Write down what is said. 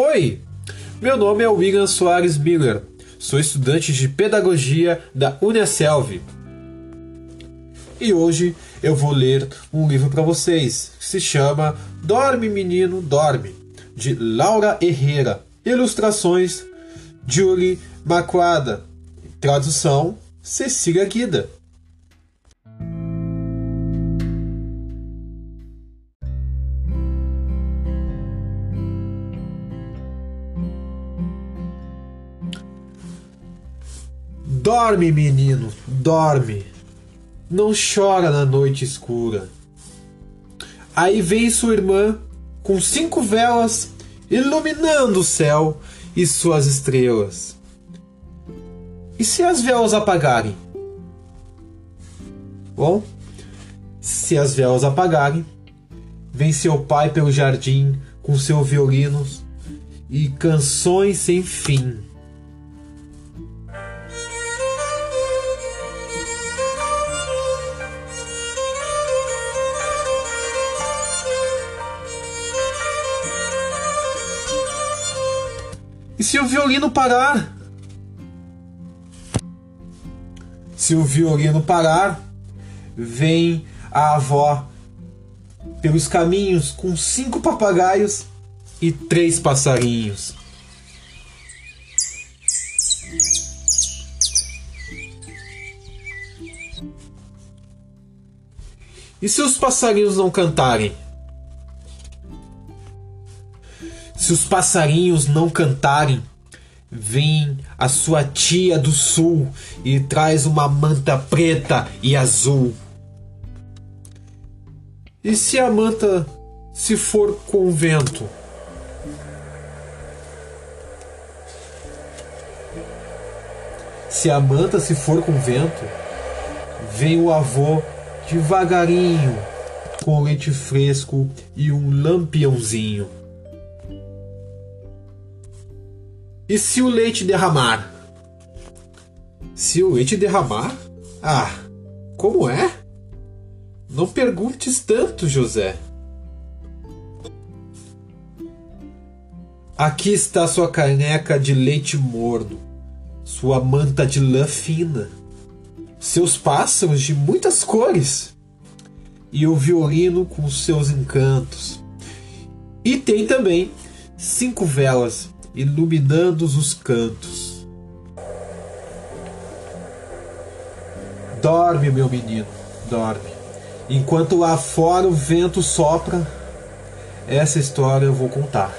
Oi, meu nome é William Soares Miller. Sou estudante de pedagogia da Unicelv. E hoje eu vou ler um livro para vocês que se chama Dorme Menino Dorme, de Laura Herrera. Ilustrações Julie Maquada. Tradução Cecília Guida. Dorme, menino, dorme. Não chora na noite escura. Aí vem sua irmã com cinco velas iluminando o céu e suas estrelas. E se as velas apagarem? Bom, se as velas apagarem, vem seu pai pelo jardim com seus violinos e canções sem fim. E se o violino parar? Se o violino parar, vem a avó pelos caminhos com cinco papagaios e três passarinhos. E se os passarinhos não cantarem? Se os passarinhos não cantarem, vem a sua tia do sul e traz uma manta preta e azul. E se a manta se for com vento? Se a manta se for com vento, vem o avô devagarinho, com leite fresco e um lampiãozinho. E se o leite derramar? Se o leite derramar? Ah, como é? Não perguntes tanto, José. Aqui está sua caneca de leite morno, sua manta de lã fina, seus pássaros de muitas cores e o violino com seus encantos. E tem também cinco velas iluminando os cantos. Dorme, meu menino, dorme. Enquanto lá fora o vento sopra, essa história eu vou contar.